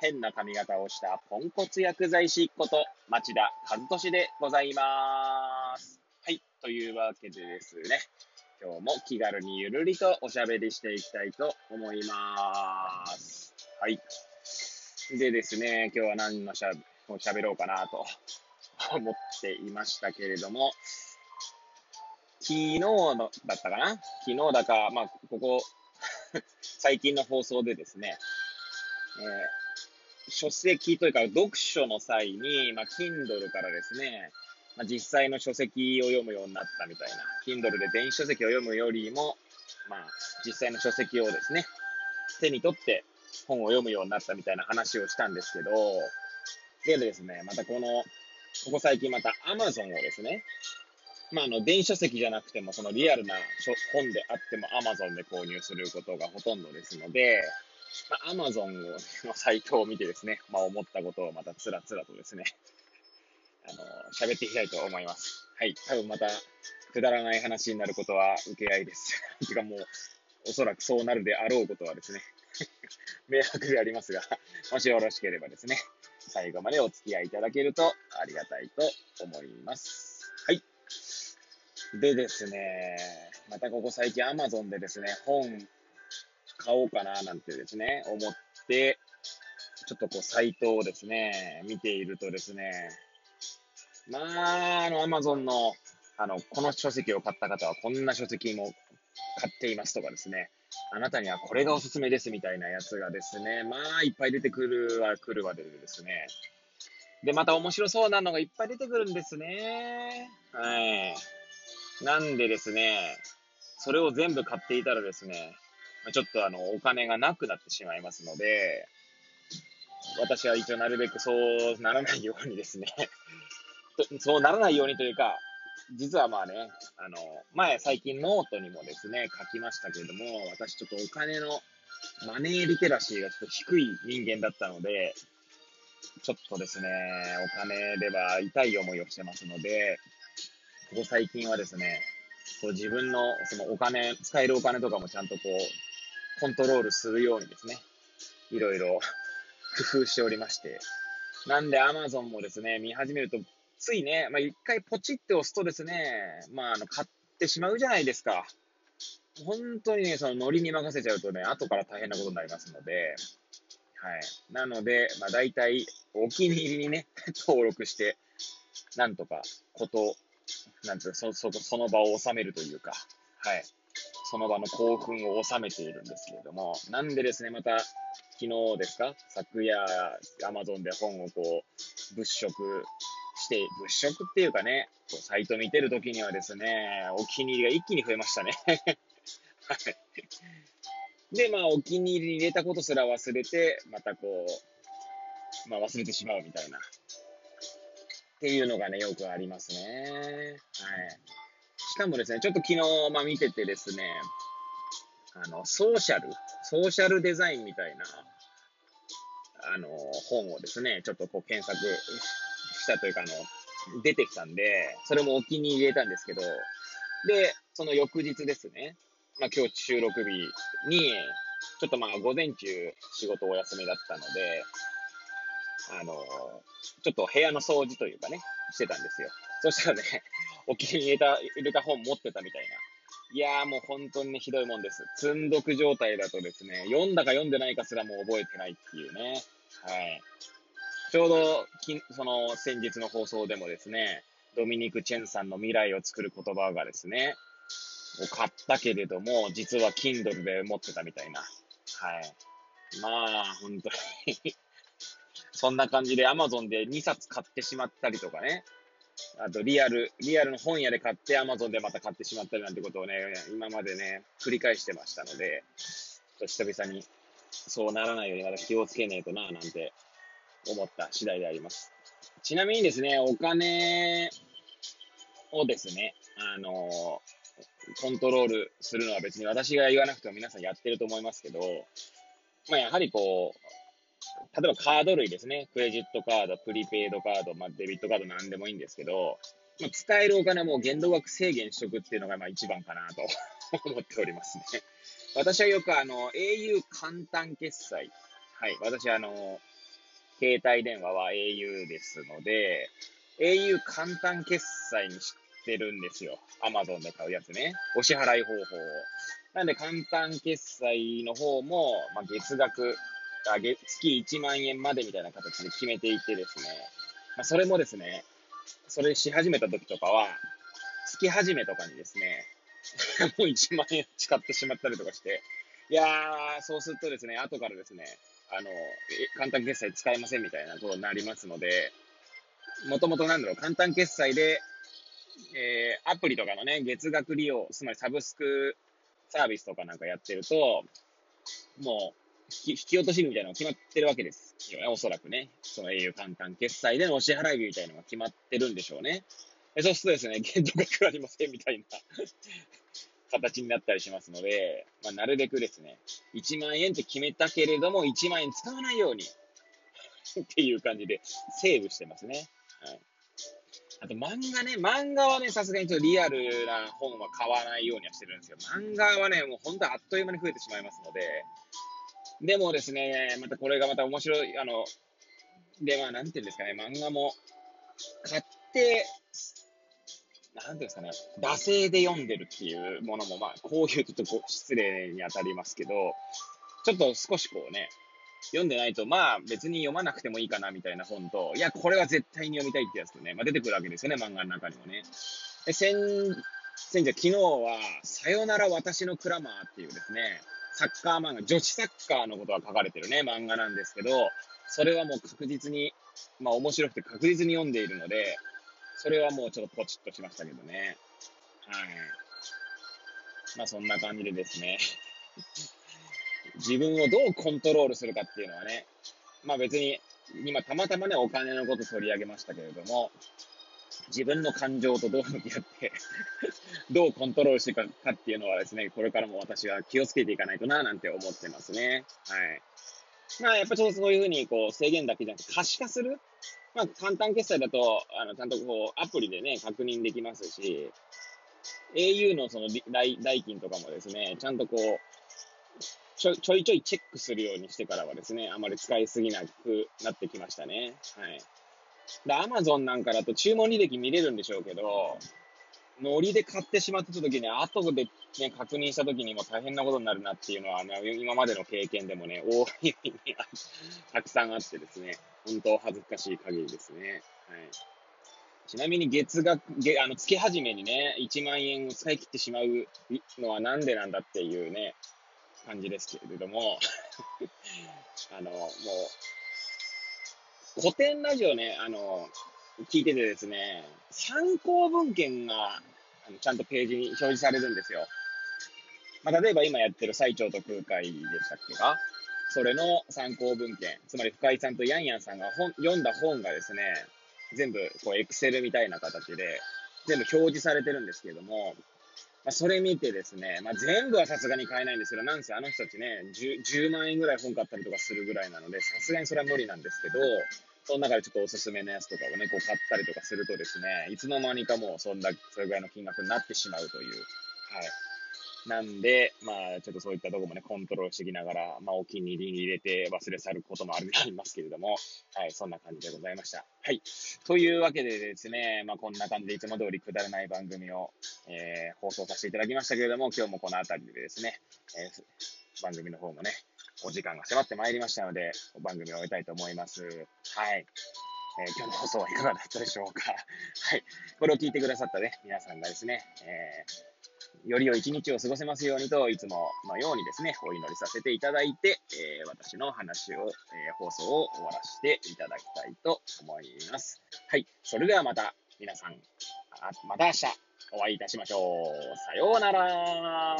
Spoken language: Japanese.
変な髪型をしたポンコツ薬剤師こと町田和俊でございます。はい。というわけでですね、今日も気軽にゆるりとおしゃべりしていきたいと思います。はい。でですね、今日は何のしゃべしゃべろうかなと思っていましたけれども、昨日のだったかな？昨日だか、まあ、ここ最近の放送でですね、え書籍というか読書の際に、まあ、Kindle からですね、まあ、実際の書籍を読むようになったみたいな、Kindle で電子書籍を読むよりも、まあ、実際の書籍をですね、手に取って本を読むようになったみたいな話をしたんですけど、でですね、またこの、ここ最近また Amazon をですね、まあ、あの、電子書籍じゃなくても、そのリアルな本であっても Amazon で購入することがほとんどですので、まあ、Amazon の サイトを見てですね、まあ、思ったことをまたつらつらとですね、あの、喋っていきたいと思います。はい。多分また、くだらない話になることは受け合いです。てかもう、おそらくそうなるであろうことはですね、迷惑でありますが、もしよろしければですね、最後までお付き合いいただけるとありがたいと思います。はい。でですね、またここ最近 Amazon でですね、本買おうかななんてですね、思って、ちょっとこう、サイトをですね、見ているとですね、まあ、あの、アマゾンの、あの、この書籍を買った方はこんな書籍も買っていますとかですね、あなたにはこれがおすすめですみたいなやつがですね、まあ、いっぱい出てくるは来るわけでですね。で、また面白そうなのがいっぱい出てくるんですね。はい。なんでですね、それを全部買っていたらですね、ちょっとあの、お金がなくなってしまいますので、私は一応なるべくそうならないようにですね。そうならないようにというか、実はまあね、あの、前最近ノートにもですね、書きましたけれども、私ちょっとお金のマネーリテラシーがちょっと低い人間だったので、ちょっとですね、お金では痛い思いをしてますので、ここ最近はですね、こう自分のそのお金、使えるお金とかもちゃんとこう、コントロールするようにですね、いろいろ 工夫しておりまして、なんで Amazon もですね、見始めると、ついね、まあ、一回ポチって押すとですね、まあ、あの、買ってしまうじゃないですか。本当にね、そのノリに任せちゃうとね、後から大変なことになりますので、はい。なので、まあ、大体、お気に入りにね、登録して、なんとか、こと、なんていうそ、そ、その場を収めるというか、はい。その場の興奮を収めているんですけれども、なんでですね、また、昨日ですか？昨夜、アマゾンで本をこう、物色して、物色っていうかね、こうサイト見てるときにはですね、お気に入りが一気に増えましたね。はい。で、まあ、お気に入りに入れたことすら忘れて、またこう、まあ、忘れてしまうみたいな。っていうのがね、よくありますね。はい。かもですね、ちょっと昨日、まあ、見ててですね、あの、ソーシャル、ソーシャルデザインみたいな、あの、本をですね、ちょっとこう検索したというか、あの、出てきたんで、それもお気に入れたんですけど、で、その翌日ですね、まあ今日収録日に、ちょっとまあ午前中仕事お休みだったので、あの、ちょっと部屋の掃除というかね、してたんですよ。そしたらね、お気に入れた、入れた本持ってたみたいな。いやーもう本当にね、ひどいもんです。積んどく状態だとですね、読んだか読んでないかすらもう覚えてないっていうね。はい。ちょうど、きその先日の放送でもですね、ドミニク・チェンさんの未来を作る言葉がですね、を買ったけれども、実は Kindle で持ってたみたいな。はい。まあ、本当に そんな感じで Amazon で2冊買ってしまったりとかね。あと、リアル、リアルの本屋で買って、アマゾンでまた買ってしまったりなんてことをね、今までね、繰り返してましたので、ちょっと久々に、そうならないようにまた気をつけねえとな、なんて思った次第であります。ちなみにですね、お金をですね、あのコントロールするのは別に私が言わなくても皆さんやってると思いますけど、まあ、やはりこう、例えばカード類ですね。クレジットカード、プリペイドカード、まあ、デビットカードなんでもいいんですけど、まあ、使えるお金も限度額制限しとくっていうのがまあ一番かなと 思っておりますね。私はよくあの、au 簡単決済。はい。私はあの、携帯電話は au ですので、au 簡単決済にしてるんですよ。Amazon で買うやつね。お支払い方法を。なんで簡単決済の方も、まあ、月額あ月、月1万円までみたいな形で決めていてですね。まあ、それもですね、それし始めた時とかは、月始めとかにですね、もう1万円使ってしまったりとかして、いやー、そうするとですね、後からですね、あの、簡単決済使えませんみたいなことになりますので、もともとなんだろう、簡単決済で、えー、アプリとかのね、月額利用、つまりサブスクサービスとかなんかやってると、もうう、引き落とし日みたいなのが決まってるわけですよね、おそらくね。その au 簡単決済でのお支払い日みたいなのが決まってるんでしょうね。そうするとですね、限度額ありませんみたいな形になったりしますので、まあ、なるべくですね、1万円って決めたけれども、1万円使わないように っていう感じでセーブしてますね。はい。あと漫画ね、漫画はね、さすがにちょっとリアルな本は買わないようにはしてるんですけど、漫画はね、もう本当あっという間に増えてしまいますので、でもですね、またこれがまた面白い、あの、で、まあ、なんていうんですかね、漫画も買って、なんていうんですかね、惰性で読んでるっていうものも、まあ、こういうちょっと失礼に当たりますけど、ちょっと少しこうね、読んでないと、まあ別に読まなくてもいいかなみたいな本と、いや、これは絶対に読みたいってやつとね、まあ、出てくるわけですよね、漫画の中にもね。で、先、先日、昨日は、さよなら私のクラマーっていうですね、サッカー漫画、女子サッカーのことが書かれてるね、漫画なんですけど、それはもう確実に、まあ面白くて確実に読んでいるので、それはもうちょっとポチッとしましたけどね。はい。まあそんな感じでですね。自分をどうコントロールするかっていうのはね、まあ別に、今たまたまね、お金のこと取り上げましたけれども、自分の感情とどう向き合って どうコントロールしていくかっていうのはですね、これからも私は気をつけていかないとな、なんて思ってますね。はい。まあ、やっぱちょっとそういうふうに、こう、制限だけじゃなくて、可視化する。まあ、簡単決済だと、あの、ちゃんとこう、アプリでね、確認できますし、au のその代代金とかもですね、ちゃんとこう、ちょちょいちょいチェックするようにしてからはですね、あまり使いすぎなくなってきましたね。はい。アマゾンなんかだと注文履歴見れるんでしょうけど、ノリで買ってしまった時に、後でね、確認した時にも大変なことになるなっていうのは、ね、今までの経験でもね、大いにたくさんあってですね、本当恥ずかしい限りですね。はい。ちなみに月額、月あの月始めにね、1万円を使い切ってしまうのはなんでなんだっていうね、感じですけれども、古典ラジオね、あの、聞いててですね、参考文献があのちゃんとページに表示されるんですよ。まあ、例えば今やってる最長と空海でしたっけか？それの参考文献、つまり深井さんとヤンヤンさんが本読んだ本がですね、全部こうエクセルみたいな形で全部表示されてるんですけれども、まあ、それ見てですね、まあ、全部はさすがに買えないんですけど、なんせあの人たちね10、10万円ぐらい本買ったりとかするぐらいなので、さすがにそれは無理なんですけど、その中でちょっとおすすめのやつとかをね、こう買ったりとかするとですね、いつの間にかもうそんだそれぐらいの金額になってしまうという。はい。なんで、まあ、ちょっとそういったとこもね、コントロールしてきながら、まあ、お気に入りに入れて忘れ去ることもあるありますけれども、はい、そんな感じでございました。はい。というわけでですね、まあ、こんな感じでいつも通りくだらない番組を、えー、放送させていただきましたけれども、今日もこの辺りでですね、えー、番組の方もね、お時間が迫ってまいりましたので、番組を終えたいと思います。はい。えー、今日の放送はいかがだったでしょうか。はい。これを聞いてくださったね、皆さんがですね、えー、より良い一日を過ごせますようにと、いつものようにですね、お祈りさせていただいて、えー、私の話を、え放送を終わらせていただきたいと思います。はい。それではまた、皆さん、また明日お会いいたしましょう。さようなら。